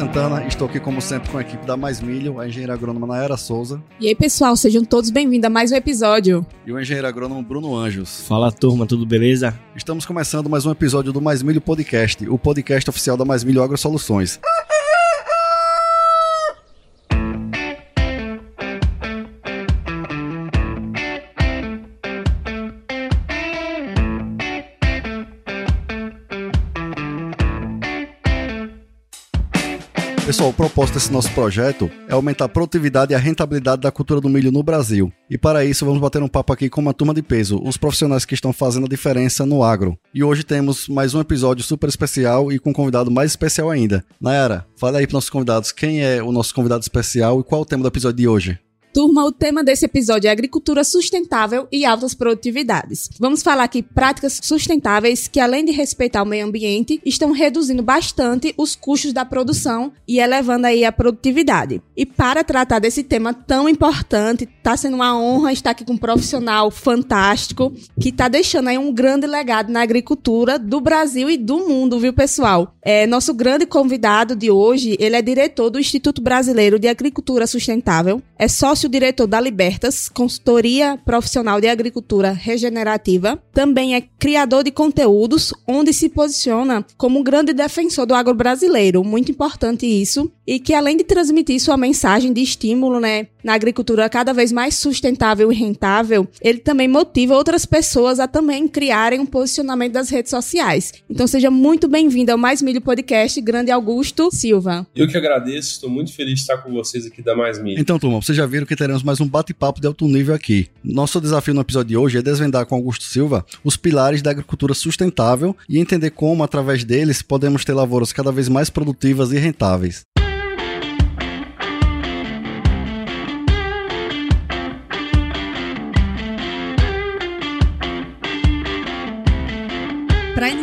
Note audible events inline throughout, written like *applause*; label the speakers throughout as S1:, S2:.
S1: Santana, estou aqui como sempre com a equipe da Mais Milho, a engenheira agrônoma Naera Souza.
S2: E aí, pessoal, sejam todos bem-vindos a mais um episódio.
S1: E o engenheiro agrônomo Bruno Anjos.
S3: Fala turma, tudo beleza?
S1: Estamos começando mais um episódio do Mais Milho Podcast, o podcast oficial da Mais Milho Agro Soluções. Pessoal, o propósito desse nosso projeto é aumentar a produtividade e a rentabilidade da cultura do milho no Brasil. E para isso, vamos bater um papo aqui com uma turma de peso, os profissionais que estão fazendo a diferença no agro. E hoje temos mais um episódio super especial e com um convidado mais especial ainda. Nayara, fala aí para nossos convidados quem é o nosso convidado especial e qual é o tema do episódio de hoje.
S2: Turma, o tema desse episódio é agricultura sustentável e altas produtividades. Vamos falar aqui práticas sustentáveis que, além de respeitar o meio ambiente, estão reduzindo bastante os custos da produção e elevando aí a produtividade. E para tratar desse tema tão importante, está sendo uma honra estar aqui com um profissional fantástico que está deixando aí um grande legado na agricultura do Brasil e do mundo, viu, pessoal? É, nosso grande convidado de hoje, ele é diretor do Instituto Brasileiro de Agricultura Sustentável, é sócio sócio-diretor da Libertas, consultoria profissional de agricultura regenerativa. Também é criador de conteúdos, onde se posiciona como um grande defensor do agro brasileiro. Muito importante isso. E que além de transmitir sua mensagem de estímulo, né, na agricultura cada vez mais sustentável e rentável, ele também motiva outras pessoas a também criarem um posicionamento das redes sociais. Então seja muito bem-vindo ao Mais Milho Podcast, Grande Augusto Silva.
S4: Eu que agradeço, estou muito feliz de estar com vocês aqui da Mais Milho.
S1: Então, turma, vocês já viram que teremos mais um bate-papo de alto nível aqui. Nosso desafio no episódio de hoje é desvendar com Augusto Silva os pilares da agricultura sustentável e entender como, através deles, podemos ter lavouras cada vez mais produtivas e rentáveis.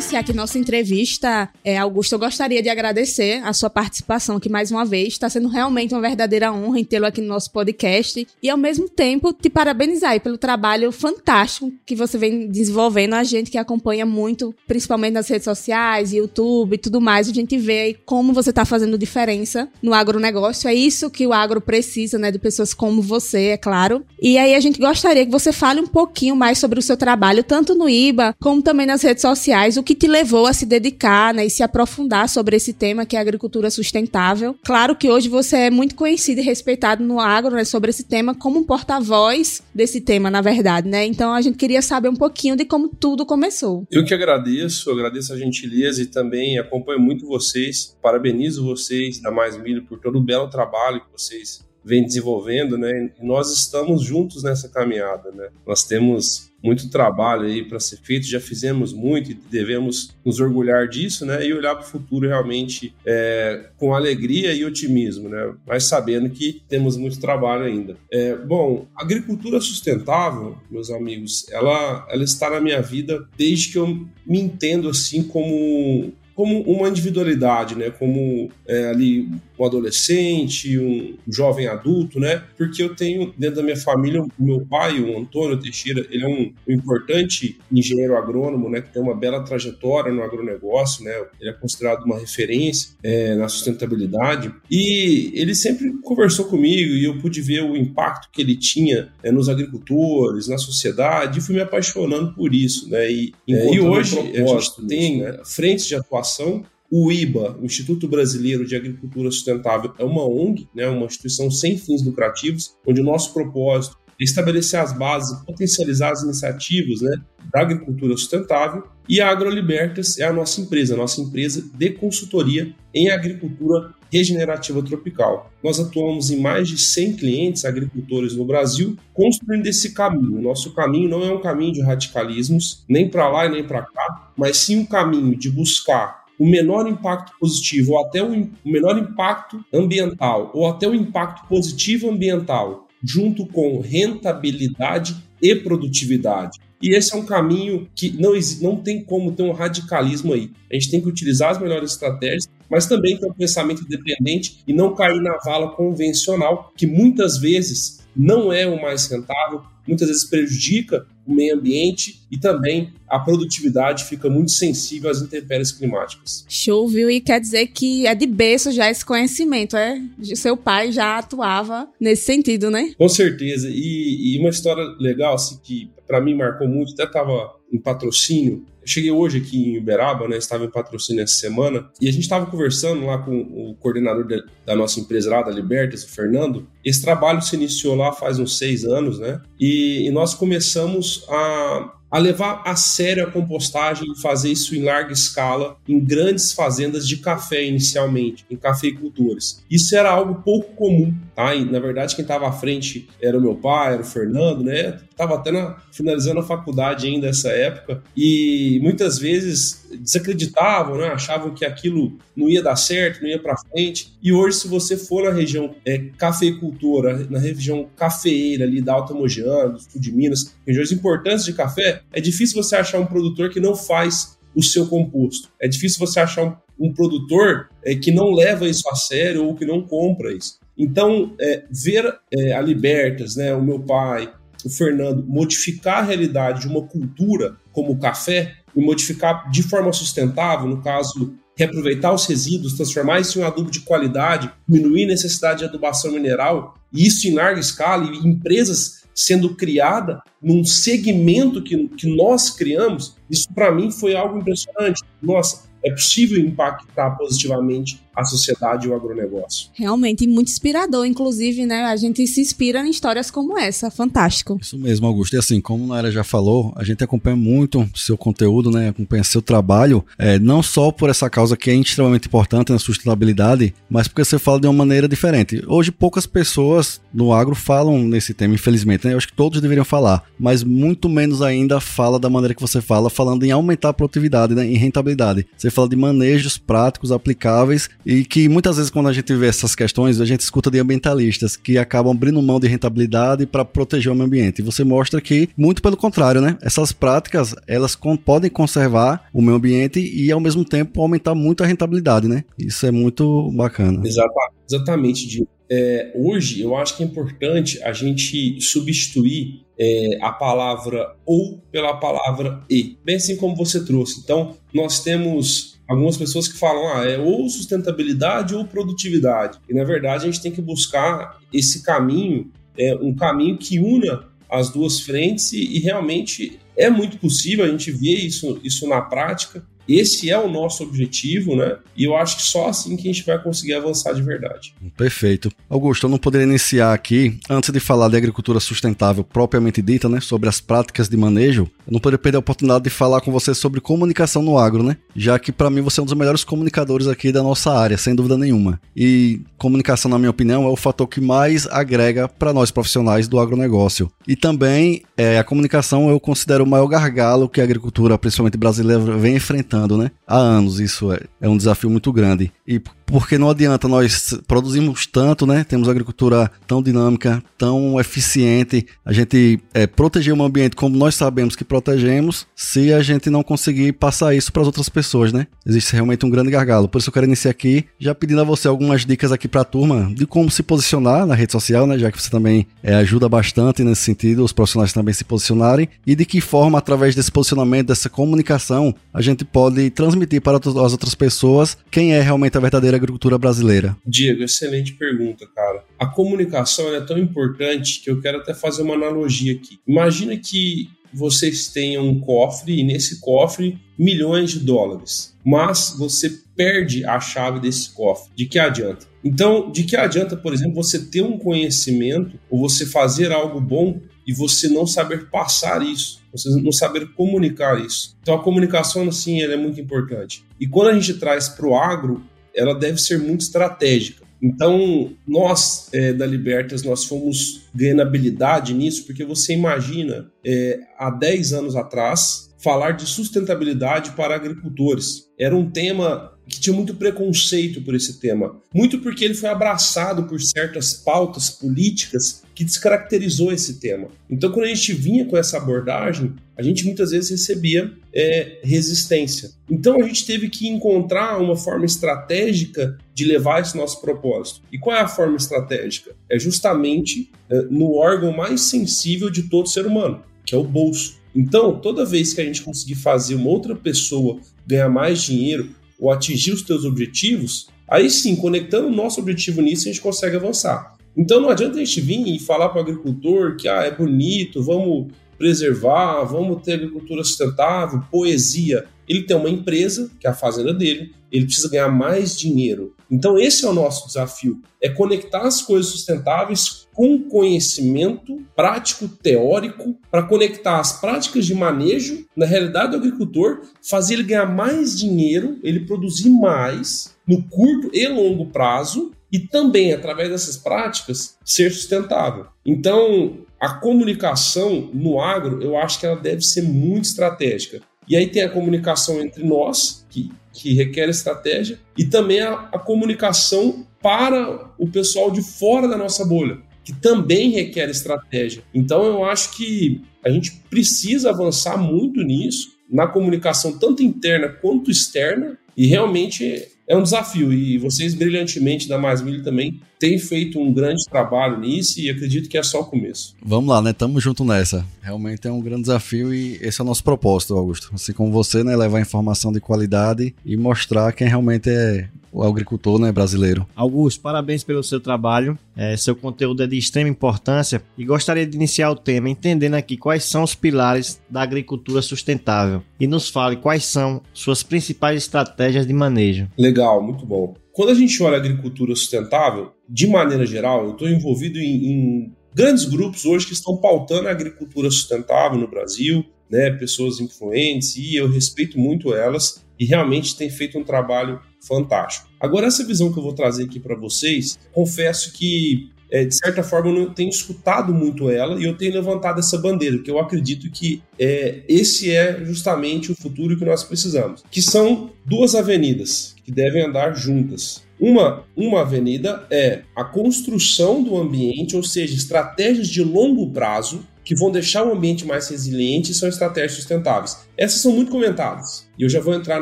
S2: Iniciar aqui nossa entrevista, é, Augusto, eu gostaria de agradecer a sua participação aqui mais uma vez. Está sendo realmente uma verdadeira honra em tê-lo aqui no nosso podcast. E, ao mesmo tempo, te parabenizar pelo trabalho fantástico que você vem desenvolvendo. A gente que acompanha muito, principalmente nas redes sociais, YouTube e tudo mais, a gente vê aí como você está fazendo diferença no agronegócio. É isso que o agro precisa, né? De pessoas como você, é claro. E aí a gente gostaria que você fale um pouquinho mais sobre o seu trabalho, tanto no IBA, como também nas redes sociais o que te levou a se dedicar né, e se aprofundar sobre esse tema que é a agricultura sustentável. Claro que hoje você é muito conhecido e respeitado no agro né, sobre esse tema como um porta-voz desse tema, na verdade, né? Então a gente queria saber um pouquinho de como tudo começou.
S4: Eu que agradeço, agradeço a gentileza e também acompanho muito vocês, parabenizo vocês da Mais Milho por todo o belo trabalho que vocês vem desenvolvendo, né? E nós estamos juntos nessa caminhada, né? Nós temos muito trabalho aí para ser feito, já fizemos muito e devemos nos orgulhar disso, né? E olhar para o futuro realmente é, com alegria e otimismo, né? Mas sabendo que temos muito trabalho ainda. É, bom, agricultura sustentável, meus amigos, ela, ela está na minha vida desde que eu me entendo assim como como uma individualidade, né? Como é, ali um adolescente, um jovem adulto, né? Porque eu tenho dentro da minha família o meu pai, o Antônio Teixeira, ele é um, um importante engenheiro agrônomo, né? Que tem uma bela trajetória no agronegócio, né? Ele é considerado uma referência é, na sustentabilidade e ele sempre conversou comigo e eu pude ver o impacto que ele tinha é, nos agricultores, na sociedade e fui me apaixonando por isso, né? E, é, e hoje a gente tem né? frentes de atuação o IBA, o Instituto Brasileiro de Agricultura Sustentável, é uma ONG, né, uma instituição sem fins lucrativos, onde o nosso propósito é estabelecer as bases, potencializar as iniciativas né, da agricultura sustentável. E a AgroLibertas é a nossa empresa, a nossa empresa de consultoria em agricultura regenerativa tropical. Nós atuamos em mais de 100 clientes agricultores no Brasil, construindo esse caminho. O nosso caminho não é um caminho de radicalismos, nem para lá e nem para cá, mas sim um caminho de buscar o menor impacto positivo ou até o menor impacto ambiental ou até o impacto positivo ambiental junto com rentabilidade e produtividade. E esse é um caminho que não, não tem como ter um radicalismo aí. A gente tem que utilizar as melhores estratégias, mas também ter um pensamento independente e não cair na vala convencional, que muitas vezes não é o mais rentável, muitas vezes prejudica o meio ambiente e também a produtividade fica muito sensível às intempéries climáticas.
S2: Show, viu? E quer dizer que é de berço já esse conhecimento, é? Seu pai já atuava nesse sentido, né?
S4: Com certeza. E, e uma história legal, assim, que para mim marcou muito, até estava em patrocínio. Eu cheguei hoje aqui em Uberaba, né? Estava em patrocínio essa semana e a gente estava conversando lá com o coordenador de, da nossa empresa lá, da Libertas, o Fernando. Esse trabalho se iniciou lá faz uns seis anos, né? E, e nós começamos a a levar a sério a compostagem e fazer isso em larga escala em grandes fazendas de café inicialmente, em cafeicultores. Isso era algo pouco comum, tá? E, na verdade, quem estava à frente era o meu pai, era o Fernando, né? Estava até na, finalizando a faculdade ainda nessa época e muitas vezes desacreditavam, né? achavam que aquilo não ia dar certo, não ia para frente. E hoje, se você for na região é, cafeicultora, na região cafeeira ali da Alta Mogiana, do sul de Minas, regiões importantes de café, é difícil você achar um produtor que não faz o seu composto. É difícil você achar um, um produtor é, que não leva isso a sério ou que não compra isso. Então, é, ver é, a Libertas, né, o meu pai, o Fernando, modificar a realidade de uma cultura como o café e modificar de forma sustentável, no caso, reaproveitar os resíduos, transformar isso em um adubo de qualidade, diminuir a necessidade de adubação mineral, e isso em larga escala, e empresas sendo criada num segmento que, que nós criamos, isso para mim foi algo impressionante. Nossa, é possível impactar positivamente a sociedade e o agronegócio.
S2: Realmente, muito inspirador, inclusive, né? A gente se inspira em histórias como essa, fantástico.
S1: Isso mesmo, Augusto. E assim, como a Naira já falou, a gente acompanha muito seu conteúdo, né? Acompanha seu trabalho, é, não só por essa causa que é extremamente importante na sustentabilidade, mas porque você fala de uma maneira diferente. Hoje, poucas pessoas no agro falam nesse tema, infelizmente, né? Eu acho que todos deveriam falar, mas muito menos ainda fala da maneira que você fala, falando em aumentar a produtividade, né? Em rentabilidade. Você fala de manejos práticos, aplicáveis e que muitas vezes, quando a gente vê essas questões, a gente escuta de ambientalistas que acabam abrindo mão de rentabilidade para proteger o meio ambiente. E você mostra que, muito pelo contrário, né? Essas práticas, elas podem conservar o meio ambiente e, ao mesmo tempo, aumentar muito a rentabilidade, né? Isso é muito bacana.
S4: Exatamente, Dio. É, hoje, eu acho que é importante a gente substituir é, a palavra ou pela palavra e, bem assim como você trouxe. Então, nós temos algumas pessoas que falam, ah, é ou sustentabilidade ou produtividade. E na verdade a gente tem que buscar esse caminho, é, um caminho que una as duas frentes e, e realmente é muito possível, a gente vê isso, isso na prática. Esse é o nosso objetivo, né? E eu acho que só assim que a gente vai conseguir avançar de verdade.
S1: Perfeito. Augusto, eu não poderia iniciar aqui, antes de falar de agricultura sustentável propriamente dita, né? Sobre as práticas de manejo, eu não poderia perder a oportunidade de falar com você sobre comunicação no agro, né? Já que para mim você é um dos melhores comunicadores aqui da nossa área, sem dúvida nenhuma. E comunicação, na minha opinião, é o fator que mais agrega para nós profissionais do agronegócio. E também é, a comunicação eu considero o maior gargalo que a agricultura, principalmente brasileira, vem enfrentando né? Há anos isso é, é um desafio muito grande. E porque não adianta nós produzimos tanto, né? Temos agricultura tão dinâmica, tão eficiente, a gente é, proteger o ambiente como nós sabemos que protegemos, se a gente não conseguir passar isso para as outras pessoas, né? Existe realmente um grande gargalo. Por isso eu quero iniciar aqui já pedindo a você algumas dicas aqui para a turma de como se posicionar na rede social, né? Já que você também é, ajuda bastante nesse sentido, os profissionais também se posicionarem e de que forma através desse posicionamento, dessa comunicação, a gente pode transmitir para as outras pessoas quem é realmente a verdadeira agricultura brasileira?
S4: Diego, excelente pergunta, cara. A comunicação é tão importante que eu quero até fazer uma analogia aqui. Imagina que vocês tenham um cofre e nesse cofre milhões de dólares, mas você perde a chave desse cofre. De que adianta? Então, de que adianta, por exemplo, você ter um conhecimento ou você fazer algo bom e você não saber passar isso, você não saber comunicar isso. Então, a comunicação, assim, ela é muito importante. E quando a gente traz para o agro, ela deve ser muito estratégica. Então, nós é, da Libertas, nós fomos ganhando habilidade nisso, porque você imagina, é, há 10 anos atrás, falar de sustentabilidade para agricultores. Era um tema que tinha muito preconceito por esse tema, muito porque ele foi abraçado por certas pautas políticas que descaracterizou esse tema. Então, quando a gente vinha com essa abordagem, a gente muitas vezes recebia é, resistência. Então, a gente teve que encontrar uma forma estratégica de levar esse nosso propósito. E qual é a forma estratégica? É justamente é, no órgão mais sensível de todo ser humano, que é o bolso. Então, toda vez que a gente conseguir fazer uma outra pessoa ganhar mais dinheiro ou atingir os seus objetivos, aí sim, conectando o nosso objetivo nisso, a gente consegue avançar. Então não adianta a gente vir e falar para o agricultor que ah, é bonito, vamos preservar, vamos ter agricultura sustentável, poesia. Ele tem uma empresa, que é a fazenda dele, ele precisa ganhar mais dinheiro. Então esse é o nosso desafio, é conectar as coisas sustentáveis com conhecimento prático, teórico, para conectar as práticas de manejo na realidade do agricultor, fazer ele ganhar mais dinheiro, ele produzir mais no curto e longo prazo e também através dessas práticas ser sustentável. Então, a comunicação no agro, eu acho que ela deve ser muito estratégica. E aí tem a comunicação entre nós, que, que requer estratégia, e também a, a comunicação para o pessoal de fora da nossa bolha, que também requer estratégia. Então eu acho que a gente precisa avançar muito nisso, na comunicação tanto interna quanto externa, e realmente é um desafio. E vocês, brilhantemente, da Mais Milho também, têm feito um grande trabalho nisso e acredito que é só o começo.
S1: Vamos lá, né? Tamo junto nessa. Realmente é um grande desafio e esse é o nosso propósito, Augusto. Assim como você, né? Levar informação de qualidade e mostrar quem realmente é o agricultor né, brasileiro.
S3: Augusto, parabéns pelo seu trabalho. É, seu conteúdo é de extrema importância e gostaria de iniciar o tema entendendo aqui quais são os pilares da agricultura sustentável e nos fale quais são suas principais estratégias de manejo.
S4: Legal, muito bom. Quando a gente olha a agricultura sustentável, de maneira geral, eu estou envolvido em, em grandes grupos hoje que estão pautando a agricultura sustentável no Brasil, né, pessoas influentes, e eu respeito muito elas e realmente tem feito um trabalho fantástico. Agora, essa visão que eu vou trazer aqui para vocês, confesso que, é, de certa forma, eu não tenho escutado muito ela e eu tenho levantado essa bandeira, porque eu acredito que é, esse é justamente o futuro que nós precisamos, que são duas avenidas que devem andar juntas. Uma, uma avenida é a construção do ambiente, ou seja, estratégias de longo prazo que vão deixar o ambiente mais resiliente e são estratégias sustentáveis. Essas são muito comentadas e eu já vou entrar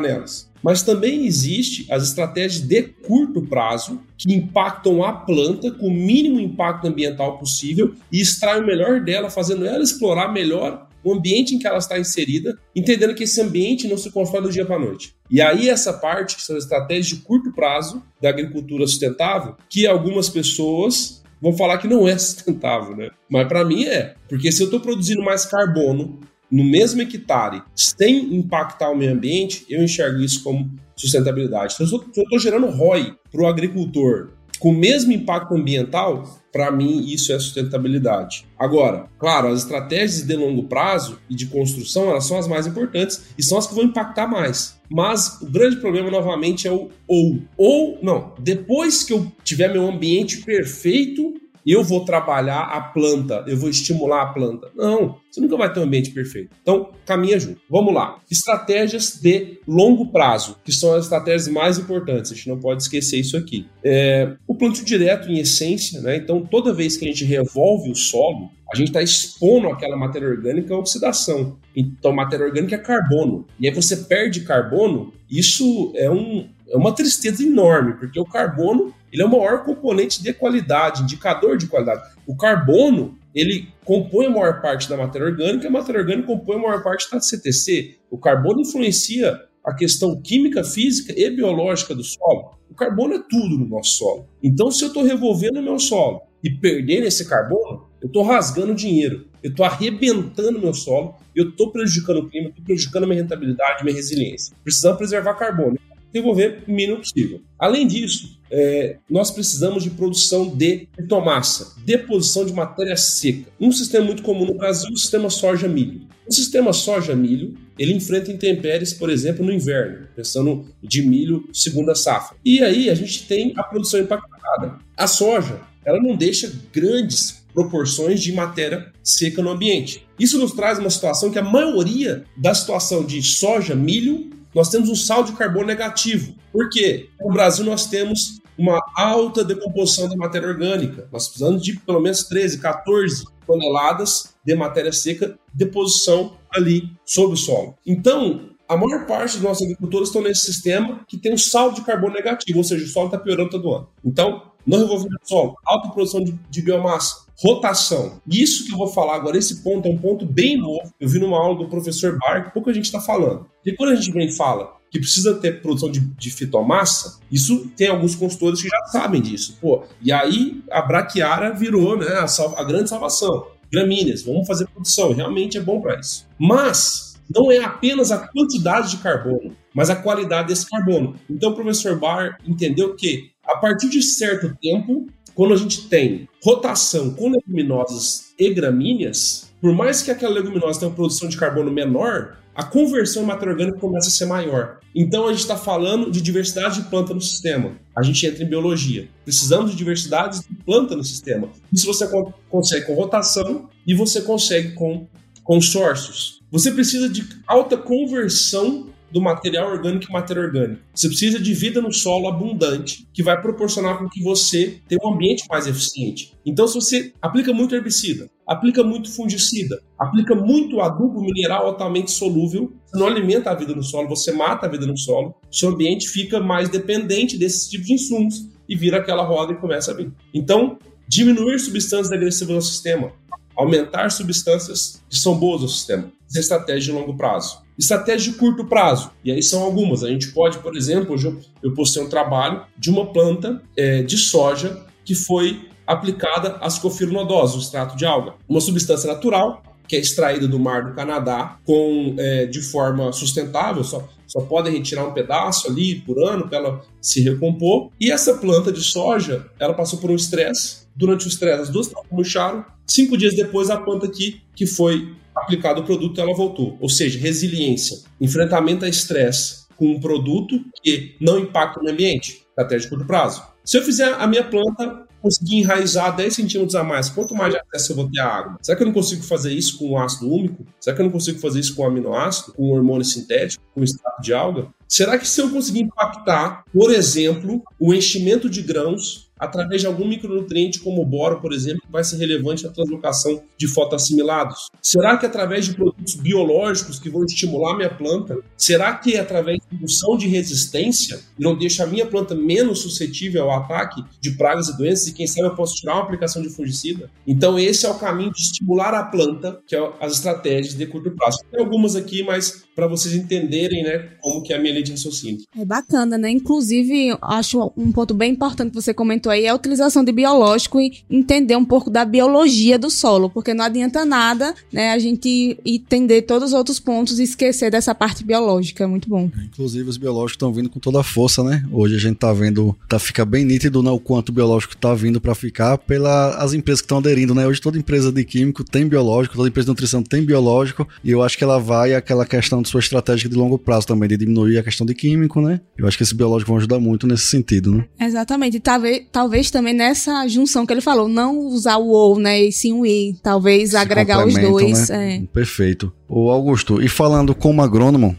S4: nelas. Mas também existe as estratégias de curto prazo que impactam a planta com o mínimo impacto ambiental possível e extraem o melhor dela, fazendo ela explorar melhor o ambiente em que ela está inserida, entendendo que esse ambiente não se constrói do dia para a noite. E aí essa parte, que são estratégias de curto prazo da agricultura sustentável, que algumas pessoas vão falar que não é *laughs* sustentável, né? Mas para mim é, porque se eu estou produzindo mais carbono no mesmo hectare sem impactar o meio ambiente, eu enxergo isso como sustentabilidade. Então, se eu estou gerando ROI para o agricultor com o mesmo impacto ambiental, para mim isso é sustentabilidade. Agora, claro, as estratégias de longo prazo e de construção elas são as mais importantes e são as que vão impactar mais. Mas o grande problema novamente é o ou. Ou, não, depois que eu tiver meu ambiente perfeito, eu vou trabalhar a planta, eu vou estimular a planta. Não, você nunca vai ter um ambiente perfeito. Então, caminha junto. Vamos lá. Estratégias de longo prazo, que são as estratégias mais importantes. A gente não pode esquecer isso aqui. É, o plantio direto, em essência, né? Então, toda vez que a gente revolve o solo, a gente está expondo aquela matéria orgânica à oxidação. Então, matéria orgânica é carbono. E aí você perde carbono, isso é, um, é uma tristeza enorme, porque o carbono ele é o maior componente de qualidade, indicador de qualidade. O carbono, ele compõe a maior parte da matéria orgânica, a matéria orgânica compõe a maior parte da CTC. O carbono influencia a questão química, física e biológica do solo. O carbono é tudo no nosso solo. Então, se eu estou revolvendo o meu solo e perdendo esse carbono, eu estou rasgando dinheiro, eu estou arrebentando meu solo, eu estou prejudicando o clima, estou prejudicando a minha rentabilidade, minha resiliência. Precisamos preservar carbono devolver o mínimo possível. Além disso, é, nós precisamos de produção de bitomassa, deposição de matéria seca. Um sistema muito comum no Brasil é o sistema soja-milho. O sistema soja-milho, ele enfrenta intempéries, por exemplo, no inverno, pensando de milho segunda safra. E aí a gente tem a produção impactada. A soja, ela não deixa grandes proporções de matéria seca no ambiente. Isso nos traz uma situação que a maioria da situação de soja, milho nós temos um saldo de carbono negativo. Por quê? No Brasil nós temos uma alta decomposição da matéria orgânica. Nós precisamos de pelo menos 13, 14 toneladas de matéria seca deposição ali sobre o solo. Então, a maior parte dos nossos agricultores estão nesse sistema que tem um saldo de carbono negativo, ou seja, o solo está piorando todo ano. Então, não revolvimento do solo, alta produção de, de biomassa, rotação. Isso que eu vou falar agora, esse ponto é um ponto bem novo. Eu vi numa aula do professor Bar, pouco a gente está falando. E quando a gente vem fala que precisa ter produção de, de fitomassa, isso tem alguns consultores que já sabem disso. Pô, e aí a braquiária virou né, a, a grande salvação. Gramíneas, vamos fazer produção, realmente é bom para isso. Mas não é apenas a quantidade de carbono, mas a qualidade desse carbono. Então o professor Barr entendeu que a partir de certo tempo, quando a gente tem rotação com leguminosas e gramíneas, por mais que aquela leguminosa tenha uma produção de carbono menor, a conversão em matéria orgânica começa a ser maior. Então a gente está falando de diversidade de planta no sistema. A gente entra em biologia. Precisamos de diversidade de planta no sistema. Isso você consegue com rotação e você consegue com consórcios. Você precisa de alta conversão do material orgânico e matéria orgânica. Você precisa de vida no solo abundante, que vai proporcionar com que você tenha um ambiente mais eficiente. Então, se você aplica muito herbicida, aplica muito fungicida, aplica muito adubo mineral altamente solúvel, você não alimenta a vida no solo, você mata a vida no solo, seu ambiente fica mais dependente desses tipos de insumos e vira aquela roda e começa a vir. Então, diminuir substâncias agressivas no sistema, aumentar substâncias que são boas no sistema. Isso é estratégia de longo prazo. Estratégia de curto prazo. E aí são algumas. A gente pode, por exemplo, hoje eu, eu postei um trabalho de uma planta é, de soja que foi aplicada a nodosa, o extrato de alga. Uma substância natural que é extraída do mar do Canadá com, é, de forma sustentável, só, só podem retirar um pedaço ali por ano para ela se recompor. E essa planta de soja, ela passou por um estresse. Durante o estresse, as duas murcharam. Cinco dias depois, a planta aqui, que foi aplicado o produto, ela voltou. Ou seja, resiliência, enfrentamento a estresse com um produto que não impacta no ambiente, até de curto prazo. Se eu fizer a minha planta conseguir enraizar 10 centímetros a mais, quanto mais de acesso eu vou ter à água? Será que eu não consigo fazer isso com ácido úmico? Será que eu não consigo fazer isso com aminoácido, com hormônio sintético, com extrato de alga? Será que se eu conseguir impactar, por exemplo, o enchimento de grãos através de algum micronutriente como o boro, por exemplo, vai ser relevante na translocação de fotoassimilados? Será que através de produtos biológicos que vão estimular minha planta? Será que através de indução de resistência não deixa a minha planta menos suscetível ao ataque de pragas e doenças e quem sabe eu posso tirar uma aplicação de fungicida? Então esse é o caminho de estimular a planta, que é as estratégias de curto prazo. Tem algumas aqui, mas para vocês entenderem, né, como que é a minha lei de raciocínio.
S2: É bacana, né? Inclusive, acho um ponto bem importante que você comentou aí é a utilização de biológico e entender um pouco da biologia do solo, porque não adianta nada, né, a gente entender todos os outros pontos e esquecer dessa parte biológica, é muito bom.
S1: Inclusive os biológicos estão vindo com toda a força, né? Hoje a gente tá vendo, tá fica bem nítido, né, o quanto o biológico tá vindo para ficar pelas as empresas que estão aderindo, né? Hoje toda empresa de químico tem biológico, toda empresa de nutrição tem biológico, e eu acho que ela vai aquela questão de sua estratégia de longo prazo também, de diminuir a questão de químico, né? Eu acho que esse biológico vai ajudar muito nesse sentido, né?
S2: Exatamente. E talvez, talvez também nessa junção que ele falou, não usar o ou, né? E sim o i. Talvez Se agregar os dois. Né?
S1: É. Perfeito. O Augusto, e falando como agrônomo,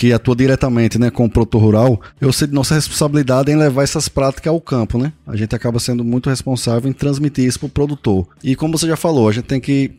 S1: que atua diretamente né, com o produtor rural, eu sei de nossa responsabilidade em levar essas práticas ao campo, né? A gente acaba sendo muito responsável em transmitir isso para o produtor. E como você já falou, a gente tem que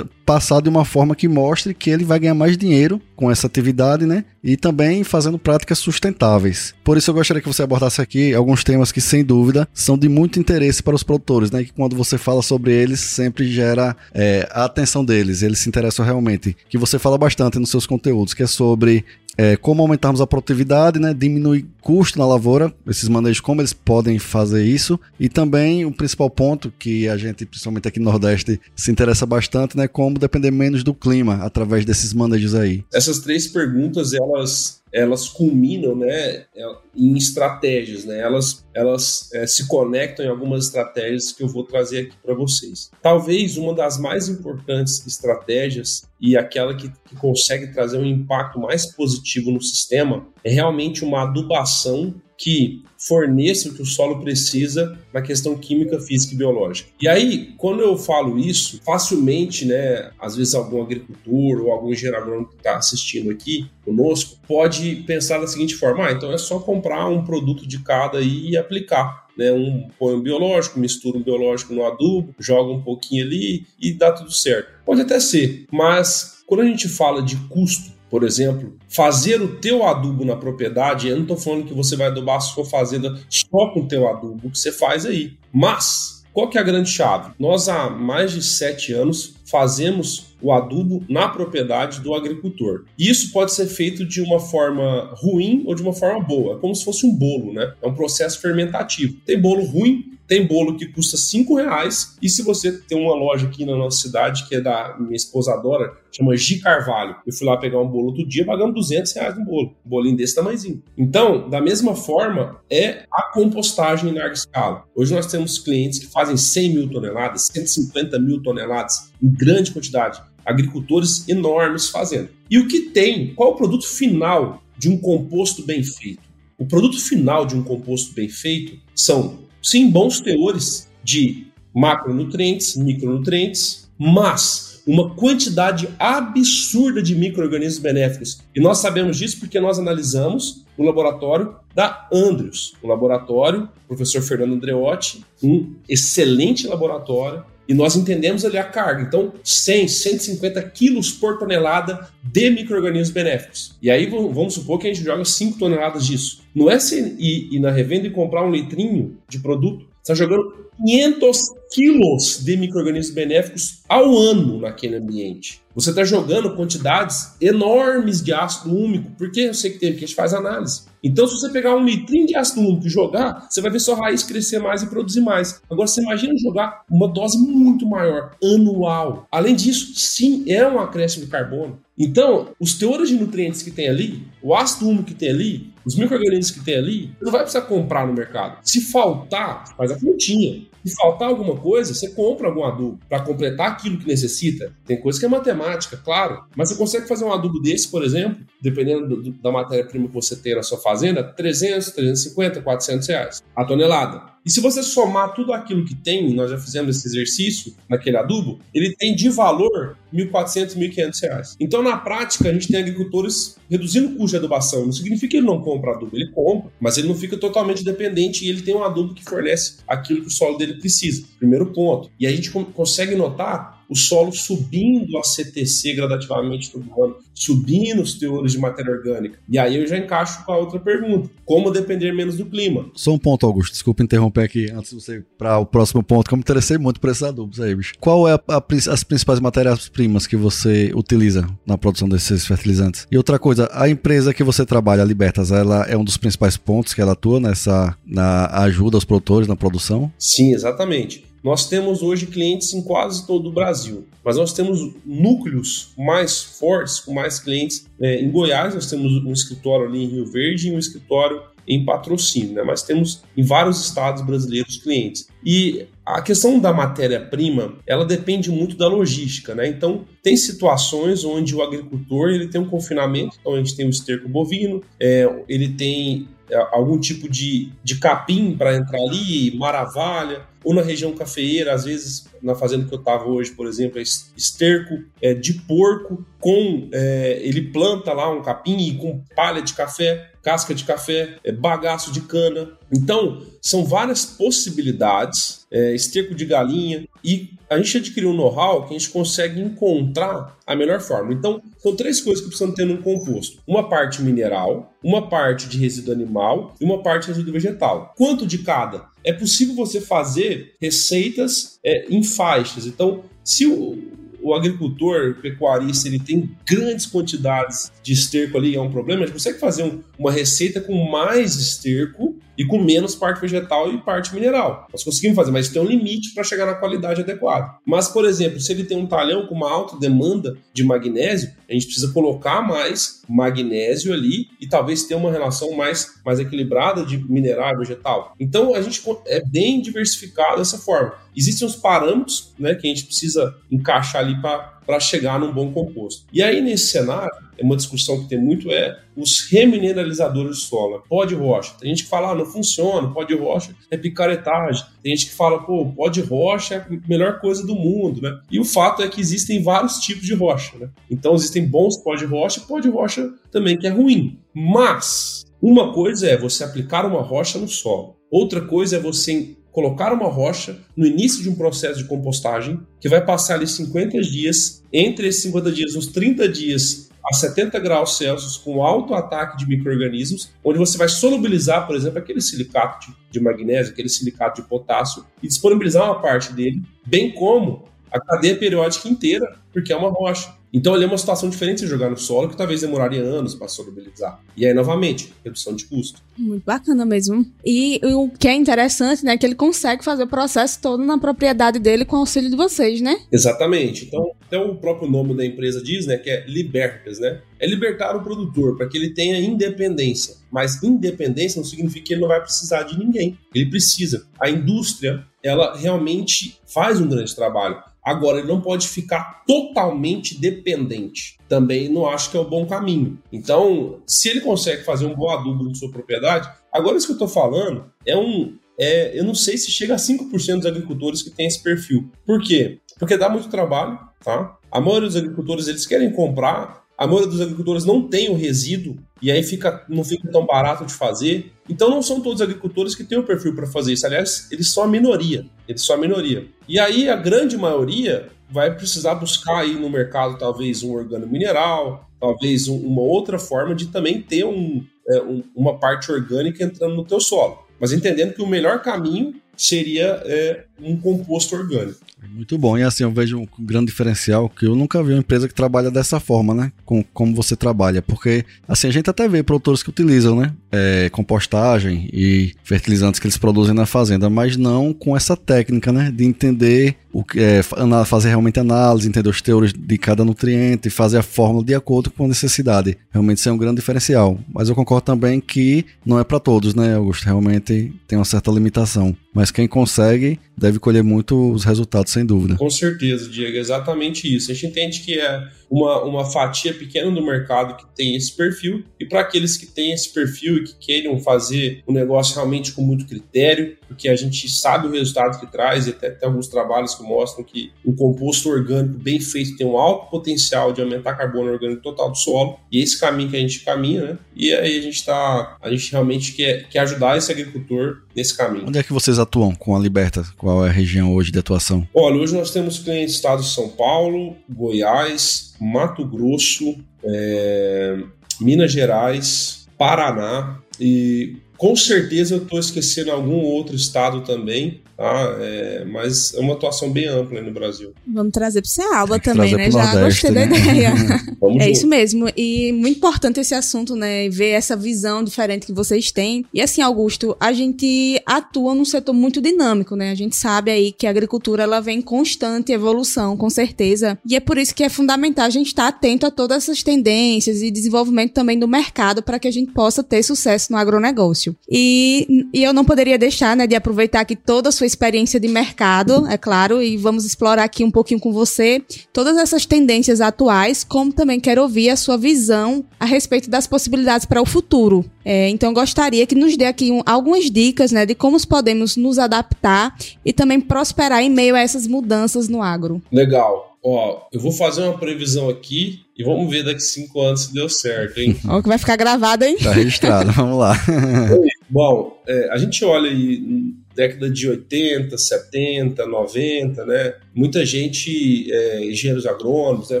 S1: passar de uma forma que mostre que ele vai ganhar mais dinheiro com essa atividade, né? E também fazendo práticas sustentáveis. Por isso eu gostaria que você abordasse aqui alguns temas que, sem dúvida, são de muito interesse para os produtores, né? Que quando você fala sobre eles, sempre gera é, a atenção deles, eles se interessam realmente. Que você fala bastante nos seus conteúdos, que é sobre é, como aumentarmos a produtividade, né, diminuir custo na lavoura, esses manejos, como eles podem fazer isso, e também o principal ponto que a gente, principalmente aqui no Nordeste, se interessa bastante, né, como depender menos do clima através desses manejos aí.
S4: Essas três perguntas, elas elas culminam né, em estratégias, né? elas, elas é, se conectam em algumas estratégias que eu vou trazer aqui para vocês. Talvez uma das mais importantes estratégias e aquela que, que consegue trazer um impacto mais positivo no sistema é realmente uma adubação que forneça o que o solo precisa na questão química, física e biológica. E aí, quando eu falo isso, facilmente, né, às vezes algum agricultor ou algum engenheiro que está assistindo aqui conosco pode pensar da seguinte forma: ah, então é só comprar um produto de cada e aplicar. Né, um põe um biológico, mistura um biológico no adubo, joga um pouquinho ali e dá tudo certo. Pode até ser, mas quando a gente fala de custo por exemplo, fazer o teu adubo na propriedade, eu não estou falando que você vai adubar a sua fazenda só com o teu adubo que você faz aí. Mas, qual que é a grande chave? Nós há mais de sete anos fazemos o adubo na propriedade do agricultor. E isso pode ser feito de uma forma ruim ou de uma forma boa, é como se fosse um bolo, né? É um processo fermentativo. Tem bolo ruim, tem bolo que custa cinco reais. E se você tem uma loja aqui na nossa cidade, que é da minha esposa adora, chama G Carvalho. Eu fui lá pegar um bolo outro dia, pagando 200 reais no bolo. Um bolinho desse tamanhozinho. Então, da mesma forma, é a compostagem em larga escala. Hoje nós temos clientes que fazem 100 mil toneladas, 150 mil toneladas, em grande quantidade. Agricultores enormes fazendo. E o que tem? Qual o produto final de um composto bem feito? O produto final de um composto bem feito são sim bons teores de macronutrientes, micronutrientes, mas uma quantidade absurda de micro-organismos benéficos. E nós sabemos disso porque nós analisamos no laboratório da Andrews, um laboratório, professor Fernando Andreotti, um excelente laboratório, e nós entendemos ali a carga. Então, 100, 150 quilos por tonelada de micro-organismos benéficos. E aí vamos supor que a gente joga 5 toneladas disso. Se ir, ir na revenda e comprar um litrinho de produto. Você está jogando 500 quilos de micro-organismos benéficos ao ano naquele ambiente. Você está jogando quantidades enormes de ácido úmico, porque eu sei que tem, porque a gente faz análise. Então, se você pegar um litrinho de ácido úmico e jogar, você vai ver sua raiz crescer mais e produzir mais. Agora, você imagina jogar uma dose muito maior, anual. Além disso, sim, é um acréscimo de carbono. Então, os teores de nutrientes que tem ali, o ácido úmico que tem ali, os micro-organismos que tem ali, você não vai precisar comprar no mercado. Se faltar, faz a continha. Se faltar alguma coisa, você compra algum adubo para completar aquilo que necessita. Tem coisa que é matemática, claro, mas você consegue fazer um adubo desse, por exemplo, dependendo do, da matéria-prima que você tem na sua fazenda, 300, 350, 400 reais a tonelada. E se você somar tudo aquilo que tem, nós já fizemos esse exercício naquele adubo, ele tem de valor 1.400, 1.500 reais. Então, na prática, a gente tem agricultores reduzindo o custo de adubação. Não significa que ele não compra adubo, ele compra, mas ele não fica totalmente dependente e ele tem um adubo que fornece aquilo que o solo dele precisa. Primeiro ponto. E a gente consegue notar o solo subindo a CTC gradativamente todo ano, subindo os teores de matéria orgânica. E aí eu já encaixo com a outra pergunta: como depender menos do clima?
S1: Só um ponto, Augusto, desculpa interromper aqui antes de você ir para o próximo ponto, que eu me interessei muito por esses adubos aí, bicho. Qual é a, a, as principais matérias-primas que você utiliza na produção desses fertilizantes? E outra coisa, a empresa que você trabalha, a Libertas, ela é um dos principais pontos que ela atua nessa na ajuda aos produtores na produção?
S4: Sim, exatamente. Nós temos hoje clientes em quase todo o Brasil, mas nós temos núcleos mais fortes, com mais clientes. É, em Goiás, nós temos um escritório ali em Rio Verde e um escritório em patrocínio, né? mas temos em vários estados brasileiros clientes. E a questão da matéria-prima, ela depende muito da logística, né? Então, tem situações onde o agricultor ele tem um confinamento, então a gente tem o esterco bovino, é, ele tem é, algum tipo de, de capim para entrar ali, maravalha, ou na região cafeeira, às vezes na fazenda que eu estava hoje, por exemplo, é esterco é, de porco com é, ele planta lá um capim com palha de café, casca de café, é, bagaço de cana. Então são várias possibilidades, é, esterco de galinha e a gente adquiriu um know-how que a gente consegue encontrar a melhor forma. Então são três coisas que precisam ter num composto: uma parte mineral, uma parte de resíduo animal e uma parte de resíduo vegetal. Quanto de cada? É possível você fazer receitas é, em faixas. Então, se o, o agricultor, o pecuarista, ele tem grandes quantidades de esterco ali, é um problema, a gente consegue fazer um, uma receita com mais esterco e com menos parte vegetal e parte mineral. Nós conseguimos fazer, mas tem um limite para chegar na qualidade adequada. Mas, por exemplo, se ele tem um talhão com uma alta demanda de magnésio, a gente precisa colocar mais magnésio ali e talvez ter uma relação mais, mais equilibrada de mineral e vegetal. Então, a gente é bem diversificado dessa forma. Existem os parâmetros né, que a gente precisa encaixar ali para chegar num bom composto. E aí, nesse cenário, é uma discussão que tem muito é os remineralizadores de solo. Pó de rocha. Tem gente que fala, ah, não funciona, pó de rocha é picaretagem. Tem gente que fala, pô, pó de rocha é a melhor coisa do mundo, né? E o fato é que existem vários tipos de rocha, né? Então existem bons pó de rocha e pó de rocha também que é ruim. Mas uma coisa é você aplicar uma rocha no solo. Outra coisa é você colocar uma rocha no início de um processo de compostagem que vai passar ali 50 dias. Entre esses 50 dias, uns 30 dias a 70 graus Celsius com alto ataque de micro-organismos, onde você vai solubilizar, por exemplo, aquele silicato de, magnésio, aquele silicato de potássio, e disponibilizar uma parte dele, bem como a cadeia periódica inteira, porque é uma rocha. Então ali é uma situação diferente de jogar no solo, que talvez demoraria anos para solubilizar. E aí, novamente, redução de custo.
S2: Muito bacana mesmo. E o que é interessante, né, é que ele consegue fazer o processo todo na propriedade dele com o auxílio de vocês, né?
S4: Exatamente. Então, até o próprio nome da empresa diz, né, que é Libertas, né? É libertar o produtor para que ele tenha independência. Mas independência não significa que ele não vai precisar de ninguém. Ele precisa. A indústria, ela realmente faz um grande trabalho. Agora, ele não pode ficar totalmente dependente. Também não acho que é o bom caminho. Então, se ele consegue fazer um bom adubo na sua propriedade, agora isso que eu estou falando é um. É, eu não sei se chega a 5% dos agricultores que têm esse perfil. Por quê? Porque dá muito trabalho, tá? A maioria dos agricultores eles querem comprar, a maioria dos agricultores não tem o resíduo e aí fica, não fica tão barato de fazer. Então não são todos os agricultores que têm o perfil para fazer isso. Aliás, eles são a minoria. Eles são a minoria. E aí a grande maioria vai precisar buscar aí no mercado talvez um organo mineral, talvez um, uma outra forma de também ter um, é, um, uma parte orgânica entrando no teu solo. Mas entendendo que o melhor caminho seria é, um composto orgânico.
S1: Muito bom. E assim, eu vejo um grande diferencial que eu nunca vi uma empresa que trabalha dessa forma, né? Com como você trabalha. Porque, assim, a gente até vê produtores que utilizam, né? É, compostagem e fertilizantes que eles produzem na fazenda, mas não com essa técnica, né? De entender o que é, fazer realmente análise, entender os teores de cada nutriente, fazer a fórmula de acordo com a necessidade. Realmente isso é um grande diferencial. Mas eu concordo também que não é para todos, né, Augusto? Realmente tem uma certa limitação. Mas quem consegue deve colher muito os resultados, sem dúvida.
S4: Com certeza, Diego, é exatamente isso. A gente entende que é uma, uma fatia pequena do mercado que tem esse perfil, e para aqueles que têm esse perfil e que queiram fazer o um negócio realmente com muito critério, porque a gente sabe o resultado que traz, e até tem alguns trabalhos que mostram que um composto orgânico bem feito tem um alto potencial de aumentar carbono orgânico total do solo, e é esse caminho que a gente caminha, né? E aí a gente tá, a gente realmente quer, quer ajudar esse agricultor nesse caminho.
S1: Onde é que vocês atuam com a Liberta? Qual é a região hoje de atuação?
S4: Olha, hoje nós temos clientes do estado de São Paulo, Goiás, Mato Grosso, é, Minas Gerais, Paraná e com certeza eu estou esquecendo algum outro estado também, tá? É, mas é uma atuação bem ampla no Brasil.
S2: Vamos trazer para o Alba também, né? Já Nordeste, gostei né? da ideia. *laughs* é junto. isso mesmo. E muito importante esse assunto, né? Ver essa visão diferente que vocês têm. E assim, Augusto, a gente atua num setor muito dinâmico, né? A gente sabe aí que a agricultura ela vem em constante evolução, com certeza. E é por isso que é fundamental a gente estar atento a todas essas tendências e desenvolvimento também do mercado para que a gente possa ter sucesso no agronegócio negócio. E, e eu não poderia deixar, né, de aproveitar aqui toda a sua experiência de mercado, é claro, e vamos explorar aqui um pouquinho com você todas essas tendências atuais, como também quero ouvir a sua visão a respeito das possibilidades para o futuro. É, então, gostaria que nos dê aqui um, algumas dicas, né, de como podemos nos adaptar e também prosperar em meio a essas mudanças no agro.
S4: Legal. Ó, eu vou fazer uma previsão aqui e vamos ver daqui cinco anos se deu certo, hein?
S2: Ó, que vai ficar gravado, hein?
S1: Tá registrado, *laughs* vamos lá. *laughs*
S4: Bom, é, a gente olha aí década de 80, 70, 90, né? Muita gente, é, engenheiros agrônomos, né,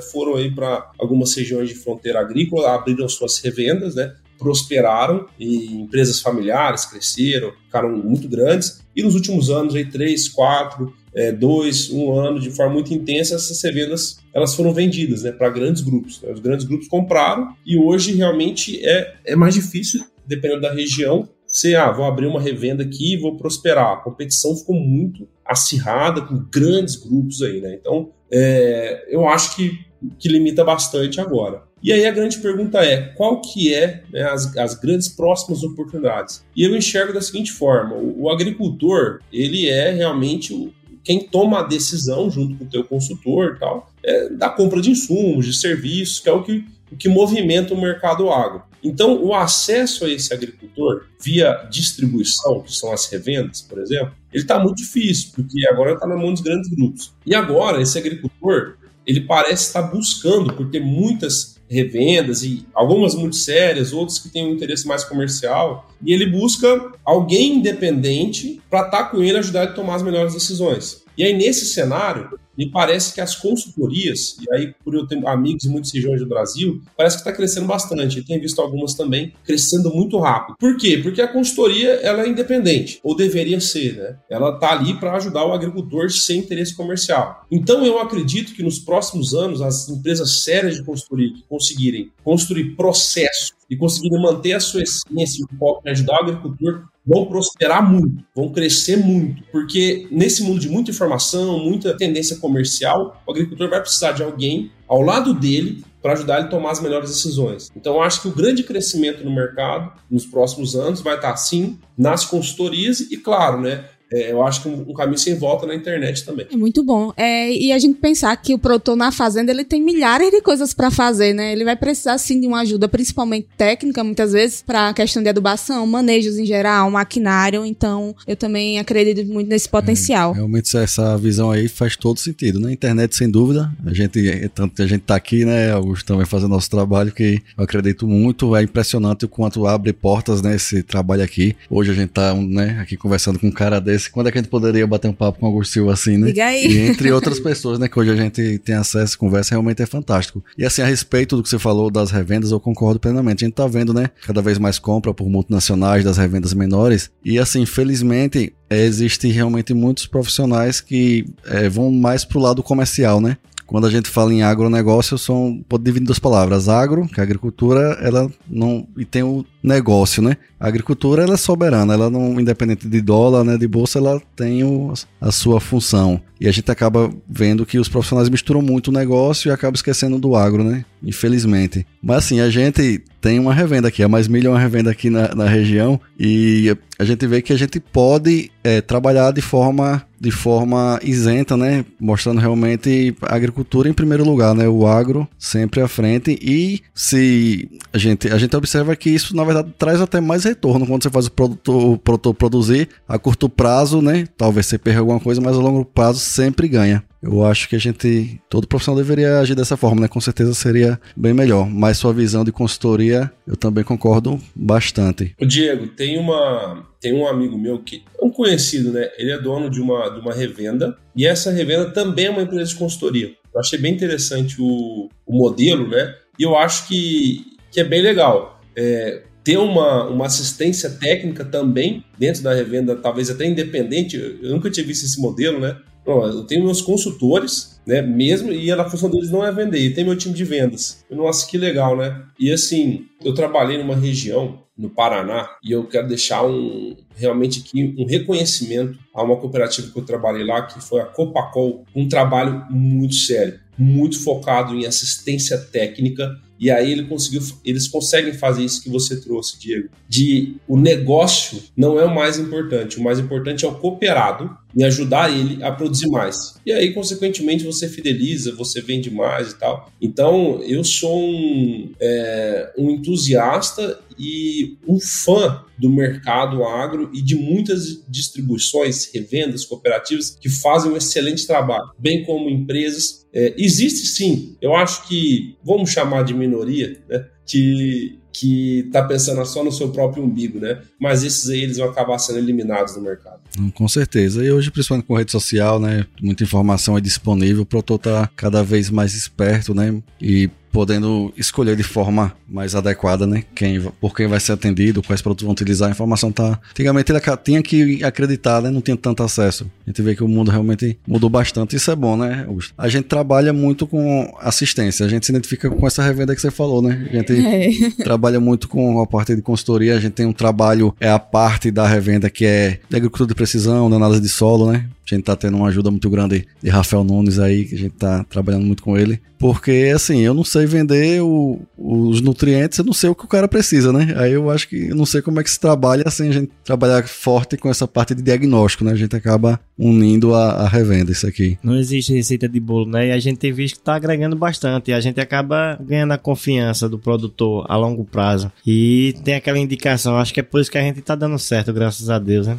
S4: foram aí para algumas regiões de fronteira agrícola, abriram suas revendas, né? prosperaram e empresas familiares cresceram, ficaram muito grandes. E nos últimos anos, aí, três, quatro, é, dois, um ano, de forma muito intensa, essas revendas elas foram vendidas né, para grandes grupos. Né? Os grandes grupos compraram e hoje realmente é, é mais difícil, dependendo da região, você, ah, vou abrir uma revenda aqui vou prosperar. A competição ficou muito acirrada com grandes grupos aí, né? Então, é, eu acho que, que limita bastante agora. E aí a grande pergunta é, qual que é né, as, as grandes próximas oportunidades? E eu enxergo da seguinte forma, o, o agricultor, ele é realmente o, quem toma a decisão junto com o teu consultor tal, é da compra de insumos, de serviços, que é o que, o que movimenta o mercado agro. Então, o acesso a esse agricultor via distribuição, que são as revendas, por exemplo, ele está muito difícil, porque agora está na mão dos grandes grupos. E agora, esse agricultor, ele parece estar buscando, por ter muitas revendas e algumas muito sérias, outras que têm um interesse mais comercial, e ele busca alguém independente para estar tá com ele ajudar a tomar as melhores decisões. E aí nesse cenário, me parece que as consultorias, e aí por eu ter amigos em muitas regiões do Brasil, parece que está crescendo bastante. Eu tenho visto algumas também crescendo muito rápido. Por quê? Porque a consultoria ela é independente, ou deveria ser, né? Ela está ali para ajudar o agricultor sem interesse comercial. Então eu acredito que nos próximos anos as empresas sérias de consultoria que conseguirem construir processos e conseguirem manter a sua essência o foco em ajudar o agricultor vão prosperar muito, vão crescer muito, porque nesse mundo de muita informação, muita tendência comercial, o agricultor vai precisar de alguém ao lado dele para ajudar ele a tomar as melhores decisões. Então, acho que o grande crescimento no mercado nos próximos anos vai estar, sim, nas consultorias e, claro, né, é, eu acho que um, um, caminho sem volta na internet também.
S2: É muito bom. É, e a gente pensar que o produtor na fazenda ele tem milhares de coisas para fazer, né? Ele vai precisar sim de uma ajuda, principalmente técnica, muitas vezes, para a questão de adubação, manejos em geral, maquinário. Então, eu também acredito muito nesse potencial.
S1: É, realmente essa visão aí faz todo sentido. Na internet, sem dúvida, a gente, tanto a gente tá aqui, né, Augusto, também fazendo nosso trabalho, que eu acredito muito. É impressionante o quanto abre portas, né, esse trabalho aqui. Hoje a gente tá, né, aqui conversando com um cara desse quando é que a gente poderia bater um papo com o Augusto Silva assim, né?
S2: Diga aí.
S1: E entre outras pessoas, né, que hoje a gente tem acesso, conversa, realmente é fantástico. E assim, a respeito do que você falou das revendas, eu concordo plenamente. A gente tá vendo, né, cada vez mais compra por multinacionais das revendas menores. E assim, felizmente, é, existe realmente muitos profissionais que é, vão mais pro lado comercial, né? Quando a gente fala em agronegócio, são, pode dividir duas palavras. Agro, que é a agricultura, ela não. E tem o negócio, né? A agricultura ela é soberana, ela não, independente de dólar, né, de bolsa, ela tem o, a sua função. E a gente acaba vendo que os profissionais misturam muito o negócio e acaba esquecendo do agro, né? Infelizmente. Mas assim, a gente tem uma revenda aqui, a Mais Milha é uma revenda aqui na, na região e a gente vê que a gente pode é, trabalhar de forma de forma isenta, né? Mostrando realmente a agricultura em primeiro lugar, né? O agro sempre à frente e se a gente a gente observa que isso na verdade traz até mais retorno quando você faz o produtor, o produtor produzir a curto prazo, né? Talvez você perca alguma coisa, mas a longo prazo sempre ganha. Eu acho que a gente, todo profissional deveria agir dessa forma, né? Com certeza seria bem melhor. Mas sua visão de consultoria, eu também concordo bastante.
S4: O Diego, tem uma, tem um amigo meu que é um conhecido, né? Ele é dono de uma, de uma revenda e essa revenda também é uma empresa de consultoria. Eu achei bem interessante o, o modelo, né? E eu acho que, que é bem legal. É, ter uma, uma assistência técnica também dentro da revenda, talvez até independente. Eu nunca tinha visto esse modelo, né? eu tenho meus consultores, né? Mesmo, e a função deles não é vender, e tem meu time de vendas. Nossa, que legal, né? E assim, eu trabalhei numa região no Paraná e eu quero deixar um realmente aqui um reconhecimento a uma cooperativa que eu trabalhei lá, que foi a Copacol, um trabalho muito sério, muito focado em assistência técnica e aí ele conseguiu, eles conseguem fazer isso que você trouxe, Diego, de o negócio não é o mais importante, o mais importante é o cooperado em ajudar ele a produzir mais. E aí, consequentemente, você fideliza, você vende mais e tal. Então, eu sou um, é, um entusiasta e um fã do mercado agro e de muitas distribuições, revendas, cooperativas que fazem um excelente trabalho, bem como empresas. É, existe sim, eu acho que, vamos chamar de minoria, né, que que está pensando só no seu próprio umbigo, né? Mas esses aí eles vão acabar sendo eliminados do mercado.
S1: Com certeza. E hoje, principalmente com rede social, né? Muita informação é disponível, o produtor tá cada vez mais esperto, né? E podendo escolher de forma mais adequada, né? Quem, por quem vai ser atendido, quais produtos vão utilizar. A informação tá. Antigamente ele tinha que acreditar, né? Não tinha tanto acesso. A gente vê que o mundo realmente mudou bastante. Isso é bom, né, Augusto? A gente trabalha muito com assistência. A gente se identifica com essa revenda que você falou, né? A gente é. *laughs* trabalha muito com a parte de consultoria. A gente tem um trabalho, é a parte da revenda que é de agricultura de precisão, de análise de solo, né? A gente tá tendo uma ajuda muito grande de Rafael Nunes aí, que a gente tá trabalhando muito com ele. Porque, assim, eu não sei vender o, os nutrientes, eu não sei o que o cara precisa, né? Aí eu acho que eu não sei como é que se trabalha assim, a gente trabalhar forte com essa parte de diagnóstico, né? A gente acaba unindo a, a revenda isso aqui.
S3: Não existe receita de bolo, né? E a gente tem visto que tá agregando bastante. E a gente acaba ganhando a confiança do produtor a longo prazo. E tem aquela indicação, acho que é por isso que a gente tá dando certo, graças a Deus, né?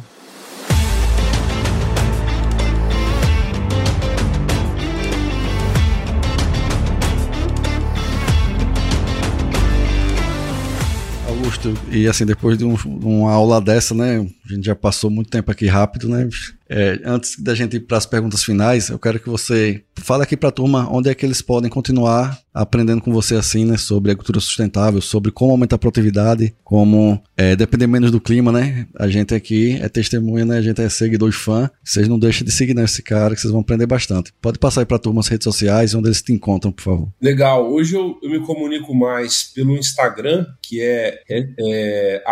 S1: E assim, depois de, um, uma aula dessa, né? A gente já passou muito tempo aqui rápido, né? É, antes da gente ir para as perguntas finais, eu quero que você fale aqui para a turma onde é que eles podem continuar aprendendo com você assim, né, sobre agricultura sustentável, sobre como aumentar a produtividade, como é, depender menos do clima, né? A gente aqui é testemunha, né? A gente é seguidor e fã. Vocês não deixem de seguir nesse cara, que vocês vão aprender bastante. Pode passar aí para a turma as redes sociais, onde eles te encontram, por favor.
S4: Legal. Hoje eu, eu me comunico mais pelo Instagram, que é, é, é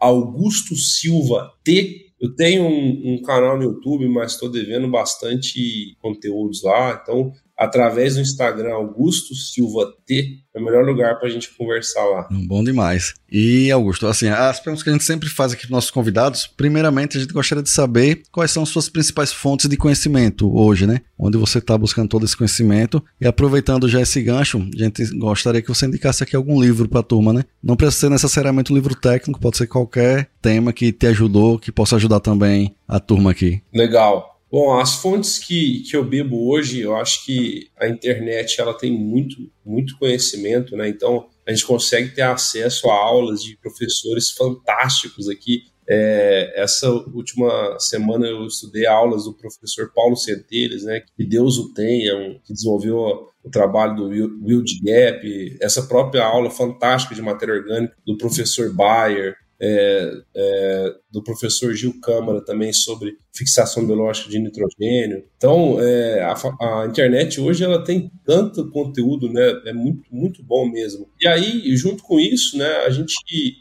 S4: Augusto Silva T eu tenho um, um, canal no YouTube, mas estou devendo bastante conteúdos lá. Então, através do Instagram Augusto Silva T, é o melhor lugar para a gente conversar lá.
S1: Bom demais. E, Augusto, assim, as perguntas que a gente sempre faz aqui para nossos convidados, primeiramente a gente gostaria de saber quais são suas principais fontes de conhecimento hoje, né? Onde você está buscando todo esse conhecimento. E aproveitando já esse gancho, a gente gostaria que você indicasse aqui algum livro para a turma, né? Não precisa ser necessariamente um livro técnico, pode ser qualquer tema que te ajudou, que possa ajudar também a turma aqui.
S4: Legal. Bom, as fontes que, que eu bebo hoje, eu acho que a internet ela tem muito, muito conhecimento, né? Então a gente consegue ter acesso a aulas de professores fantásticos aqui. É, essa última semana eu estudei aulas do professor Paulo Centelhas, né? Que Deus o tenha, um, que desenvolveu o trabalho do Wild Gap, essa própria aula fantástica de matéria orgânica do professor Bayer, é, é, do professor Gil Câmara também sobre fixação biológica de nitrogênio. Então, é, a, a, internet hoje ela tem tanto conteúdo, né? É muito, muito bom mesmo. E aí, junto com isso, né, a gente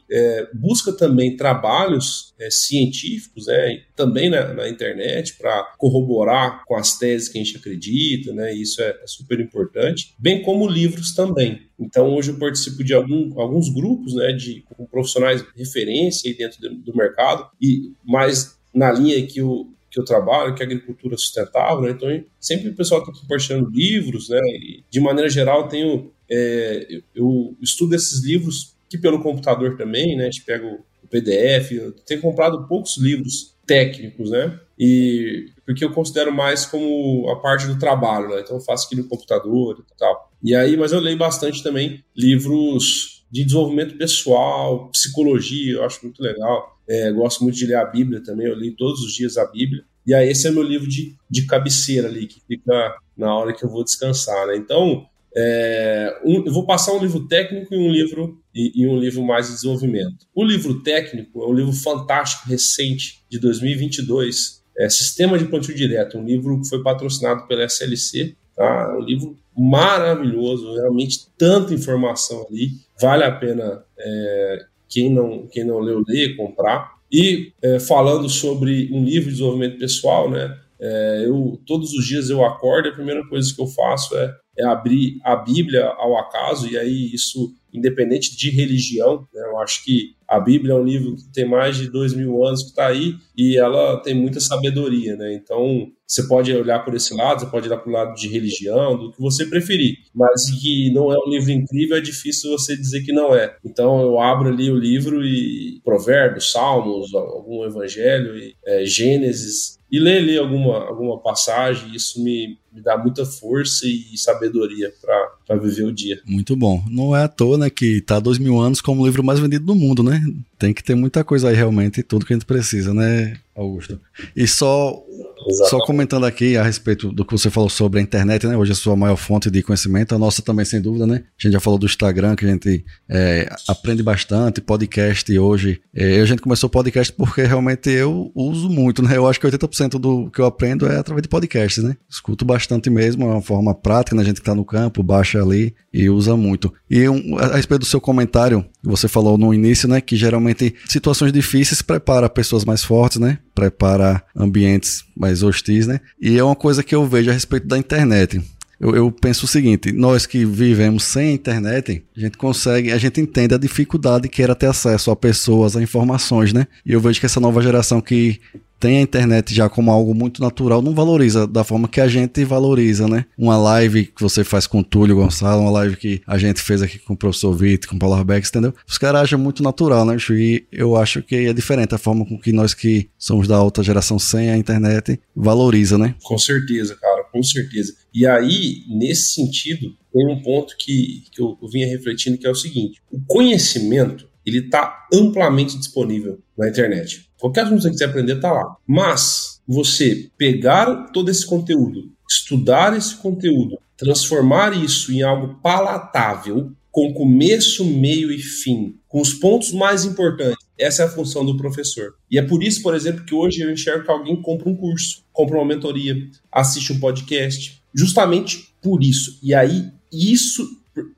S4: é, busca também trabalhos é, científicos, né, também na, na internet para corroborar com as teses que a gente acredita, né? Isso é, é super importante, bem como livros também. Então, hoje eu participo de algum, alguns grupos, né, de com profissionais de referência dentro do, do mercado e mais na linha que eu, que eu trabalho, que é agricultura sustentável, né? Então, sempre o pessoal está compartilhando livros, né? E, de maneira geral, tenho, é, eu, eu, estudo esses livros que pelo computador também, né? A gente pega o PDF, eu tenho comprado poucos livros técnicos, né? E porque eu considero mais como a parte do trabalho, né? Então eu faço aqui no computador e tal. E aí, mas eu leio bastante também livros de desenvolvimento pessoal, psicologia, eu acho muito legal. É, gosto muito de ler a Bíblia também, eu leio todos os dias a Bíblia. E aí esse é meu livro de, de cabeceira ali, que fica na hora que eu vou descansar, né? Então, é, um, eu vou passar um livro técnico e um livro e, e, um livro mais de desenvolvimento. O livro técnico é um livro fantástico, recente, de 2022, é Sistema de Plantio Direto, um livro que foi patrocinado pela SLC, tá? Um livro maravilhoso, realmente tanta informação ali, vale a pena é, quem não, quem não leu, ler, comprar. E é, falando sobre um livro de desenvolvimento pessoal, né? É, eu todos os dias eu acordo, a primeira coisa que eu faço é, é abrir a Bíblia ao acaso, e aí isso independente de religião. Né? Eu acho que a Bíblia é um livro que tem mais de dois mil anos que está aí e ela tem muita sabedoria, né? Então você pode olhar por esse lado, você pode olhar para o lado de religião, do que você preferir, mas que não é um livro incrível é difícil você dizer que não é. Então eu abro ali o livro e Provérbios, Salmos, algum Evangelho, e, é, Gênesis e ler ali alguma, alguma passagem, isso me, me dá muita força e sabedoria para viver o dia.
S1: Muito bom. Não é à toa, né, que tá dois mil anos como o livro mais vendido do mundo, né? Tem que ter muita coisa aí realmente, tudo que a gente precisa, né, Augusto? E só Exatamente. Só comentando aqui a respeito do que você falou sobre a internet, né? Hoje é a sua maior fonte de conhecimento, a nossa também, sem dúvida, né? A gente já falou do Instagram, que a gente é, aprende bastante, podcast hoje. É, a gente começou o podcast porque realmente eu uso muito, né? Eu acho que 80% do que eu aprendo é através de podcasts, né? Escuto bastante mesmo, é uma forma prática, né? A gente que tá no campo, baixa ali e usa muito. E um, a respeito do seu comentário, você falou no início, né? Que geralmente situações difíceis prepara pessoas mais fortes, né? Prepara ambientes mais hostis, né? E é uma coisa que eu vejo a respeito da internet. Eu, eu, penso o seguinte: nós que vivemos sem internet, a gente consegue, a gente entende a dificuldade que era ter acesso a pessoas, a informações, né? E eu vejo que essa nova geração que tem a internet já como algo muito natural, não valoriza da forma que a gente valoriza, né? Uma live que você faz com o Túlio Gonçalo, uma live que a gente fez aqui com o professor Vitor, com o Paulo Arbex, entendeu? Os caras acham muito natural, né? E eu acho que é diferente a forma com que nós que somos da alta geração sem a internet valoriza, né?
S4: Com certeza, cara, com certeza. E aí, nesse sentido, tem um ponto que, que eu, eu vinha refletindo que é o seguinte: o conhecimento ele está amplamente disponível na internet. Qualquer assunto que você quiser aprender está lá. Mas você pegar todo esse conteúdo, estudar esse conteúdo, transformar isso em algo palatável, com começo, meio e fim, com os pontos mais importantes. Essa é a função do professor. E é por isso, por exemplo, que hoje eu enxergo que alguém compra um curso, compra uma mentoria, assiste um podcast. Justamente por isso. E aí, isso.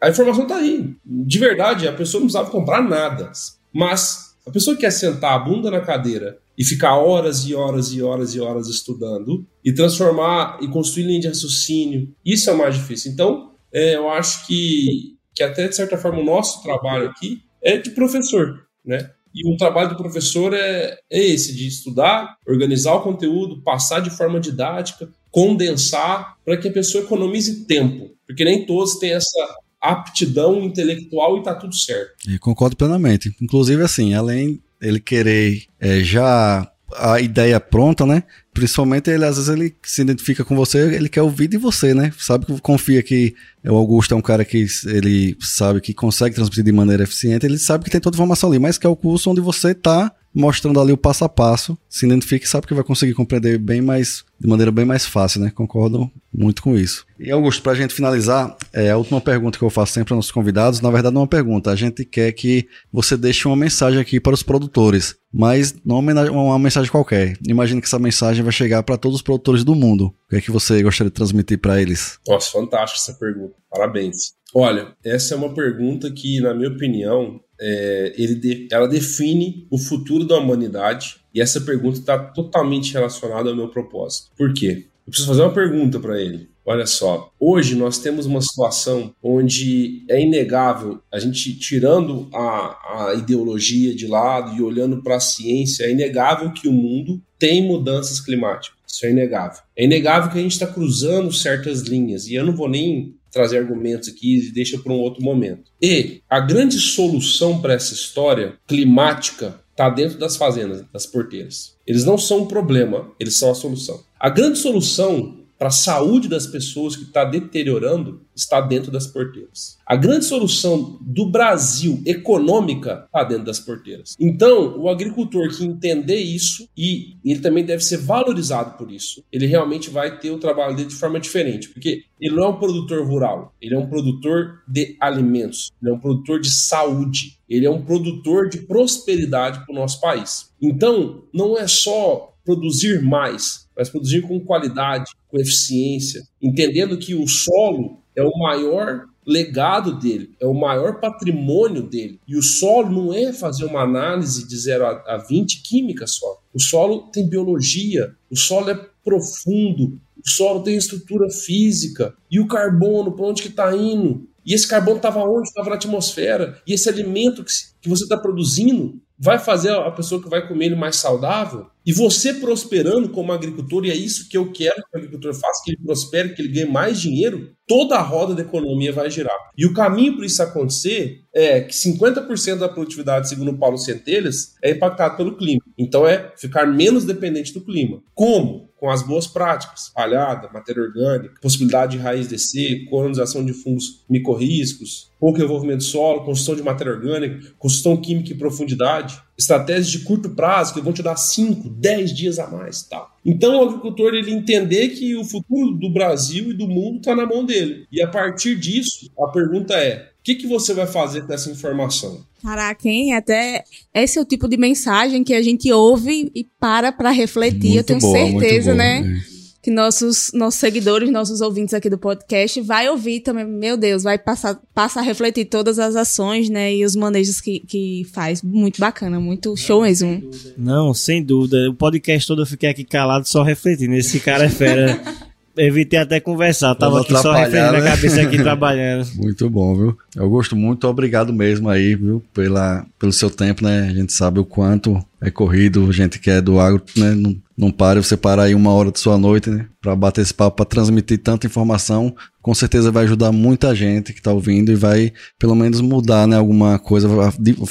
S4: A informação está aí. De verdade, a pessoa não precisava comprar nada. Mas a pessoa que quer sentar a bunda na cadeira e ficar horas e horas e horas e horas estudando e transformar e construir linha de raciocínio, isso é o mais difícil. Então, é, eu acho que que até de certa forma o nosso trabalho aqui é de professor, né? E o trabalho do professor é, é esse, de estudar, organizar o conteúdo, passar de forma didática, condensar, para que a pessoa economize tempo. Porque nem todos têm essa aptidão intelectual e tá tudo certo.
S1: E concordo plenamente. Inclusive, assim, além ele querer é, já a ideia pronta, né? Principalmente ele, às vezes, ele se identifica com você, ele quer ouvir de você, né? Sabe que confia que o Augusto é um cara que ele sabe que consegue transmitir de maneira eficiente, ele sabe que tem toda a informação ali, mas que é o curso onde você tá mostrando ali o passo a passo, se identifica e sabe que vai conseguir compreender bem mais, de maneira bem mais fácil, né? Concordo muito com isso. E Augusto, para a gente finalizar, é a última pergunta que eu faço sempre aos nossos convidados, na verdade não é uma pergunta, a gente quer que você deixe uma mensagem aqui para os produtores, mas não uma mensagem qualquer. Imagine que essa mensagem vai chegar para todos os produtores do mundo. O que é que você gostaria de transmitir para eles?
S4: Nossa, fantástico essa pergunta. Parabéns. Olha, essa é uma pergunta que, na minha opinião, é, ele ela define o futuro da humanidade e essa pergunta está totalmente relacionada ao meu propósito. Por quê? Eu preciso fazer uma pergunta para ele. Olha só, hoje nós temos uma situação onde é inegável, a gente tirando a, a ideologia de lado e olhando para a ciência, é inegável que o mundo tem mudanças climáticas. Isso é inegável. É inegável que a gente está cruzando certas linhas, e eu não vou nem trazer argumentos aqui e deixa para um outro momento. E a grande solução para essa história climática está dentro das fazendas, das porteiras. Eles não são um problema, eles são a solução. A grande solução para a saúde das pessoas que está deteriorando está dentro das porteiras. A grande solução do Brasil econômica está dentro das porteiras. Então, o agricultor que entender isso e ele também deve ser valorizado por isso, ele realmente vai ter o trabalho dele de forma diferente, porque ele não é um produtor rural, ele é um produtor de alimentos, ele é um produtor de saúde, ele é um produtor de prosperidade para o nosso país. Então, não é só produzir mais, mas produzir com qualidade, com eficiência, entendendo que o solo é o maior legado dele, é o maior patrimônio dele. E o solo não é fazer uma análise de 0 a 20 química só. O solo tem biologia, o solo é profundo, o solo tem estrutura física. E o carbono, para onde que está indo? E esse carbono estava onde? Estava na atmosfera. E esse alimento que, que você está produzindo vai fazer a pessoa que vai comer ele mais saudável? E você prosperando como agricultor, e é isso que eu quero que o agricultor faça, que ele prospere, que ele ganhe mais dinheiro, toda a roda da economia vai girar. E o caminho para isso acontecer é que 50% da produtividade, segundo Paulo Centelhas, é impactado pelo clima. Então é ficar menos dependente do clima. Como? Com as boas práticas, palhada, matéria orgânica, possibilidade de raiz descer, colonização de fungos micorriscos, pouco envolvimento de solo, construção de matéria orgânica, construção química em profundidade, estratégias de curto prazo que vão te dar 5, 10 dias a mais. Tal. Então o agricultor ele entender que o futuro do Brasil e do mundo está na mão dele. E a partir disso, a pergunta é: que, que você vai fazer com essa informação?
S2: Caraca, hein? Até esse é o tipo de mensagem que a gente ouve e para para refletir, muito eu tenho boa, certeza, né? É que nossos, nossos seguidores, nossos ouvintes aqui do podcast vai ouvir também, meu Deus, vai passar, passar a refletir todas as ações, né, e os manejos que, que faz. Muito bacana, muito show mesmo.
S3: Não, sem dúvida. O podcast todo eu fiquei aqui calado só refletindo. Esse cara é fera. *laughs* Evitei até conversar, tava aqui só refletindo né? a cabeça aqui *laughs* trabalhando.
S1: Muito bom, viu? Eu gosto muito, obrigado mesmo aí, viu, pela, pelo seu tempo, né? A gente sabe o quanto é corrido, gente que é do agro, né? Não, não para, você parar aí uma hora de sua noite, né? Pra bater esse papo, pra transmitir tanta informação, com certeza vai ajudar muita gente que tá ouvindo e vai, pelo menos, mudar, né? Alguma coisa,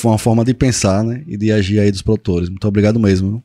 S1: uma forma de pensar, né? E de agir aí dos produtores. Muito obrigado mesmo. Viu?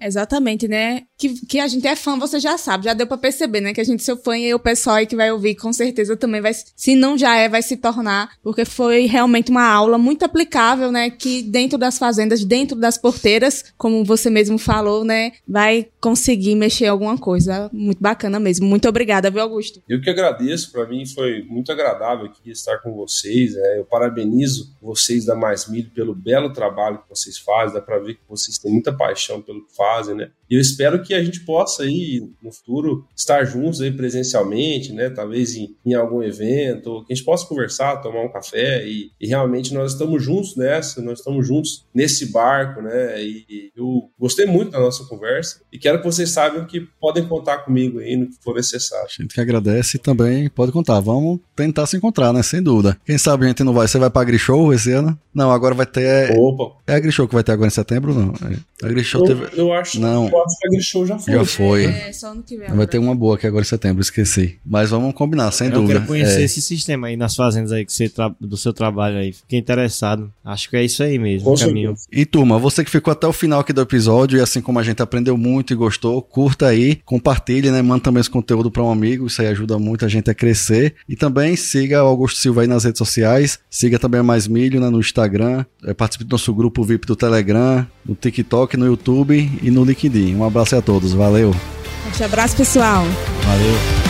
S2: Exatamente, né? Que, que a gente é fã, você já sabe, já deu para perceber, né? Que a gente é seu fã e o pessoal aí que vai ouvir, com certeza também vai, se não já é, vai se tornar, porque foi realmente uma aula muito aplicável, né? Que dentro das fazendas, dentro das porteiras, como você mesmo falou, né? Vai conseguir mexer alguma coisa. Muito bacana mesmo. Muito obrigada, viu, Augusto?
S4: Eu que agradeço, para mim foi muito agradável aqui estar com vocês. Né? Eu parabenizo vocês da Mais Milho pelo belo trabalho que vocês fazem, dá para ver que vocês têm muita paixão pelo que fazem, né? E eu espero que a gente possa aí no futuro estar juntos aí presencialmente, né? Talvez em, em algum evento, que a gente possa conversar, tomar um café e, e, realmente nós estamos juntos nessa, nós estamos juntos nesse barco, né? E, e eu gostei muito da nossa conversa e quero que vocês saibam que podem contar comigo aí no que for necessário.
S1: A gente que agradece e também pode contar. Vamos tentar se encontrar, né? Sem dúvida. Quem sabe a gente não vai. Você vai pra Grishow esse ano? Não, agora vai ter.
S4: Opa!
S1: É a Grishow que vai ter agora em setembro, não? É. A Grishow
S4: eu,
S1: teve.
S4: Eu acho
S1: não.
S4: que a Grishow já foi.
S1: Já foi.
S2: É, só ano que vem.
S1: Vai ter uma boa aqui agora em setembro, esqueci. Mas vamos combinar, sem
S3: eu
S1: dúvida.
S3: Eu quero conhecer
S1: é.
S3: esse sistema aí nas fazendas aí que você tra... do seu trabalho aí. Fiquei interessado. Acho que é isso aí mesmo, o caminho.
S1: E turma, você que ficou até o final aqui do episódio e assim como a gente aprendeu muito e gostou, curta aí, compartilhe, né? Manda também esse conteúdo para um amigo, isso aí ajuda muito a gente a crescer. E também siga o Augusto Silva aí nas redes sociais, siga também a Mais Milho né, no Instagram, é, participe do nosso grupo VIP do Telegram, no TikTok, no YouTube e no LinkedIn. Um abraço a todos, valeu!
S2: Um abraço, pessoal!
S3: Valeu!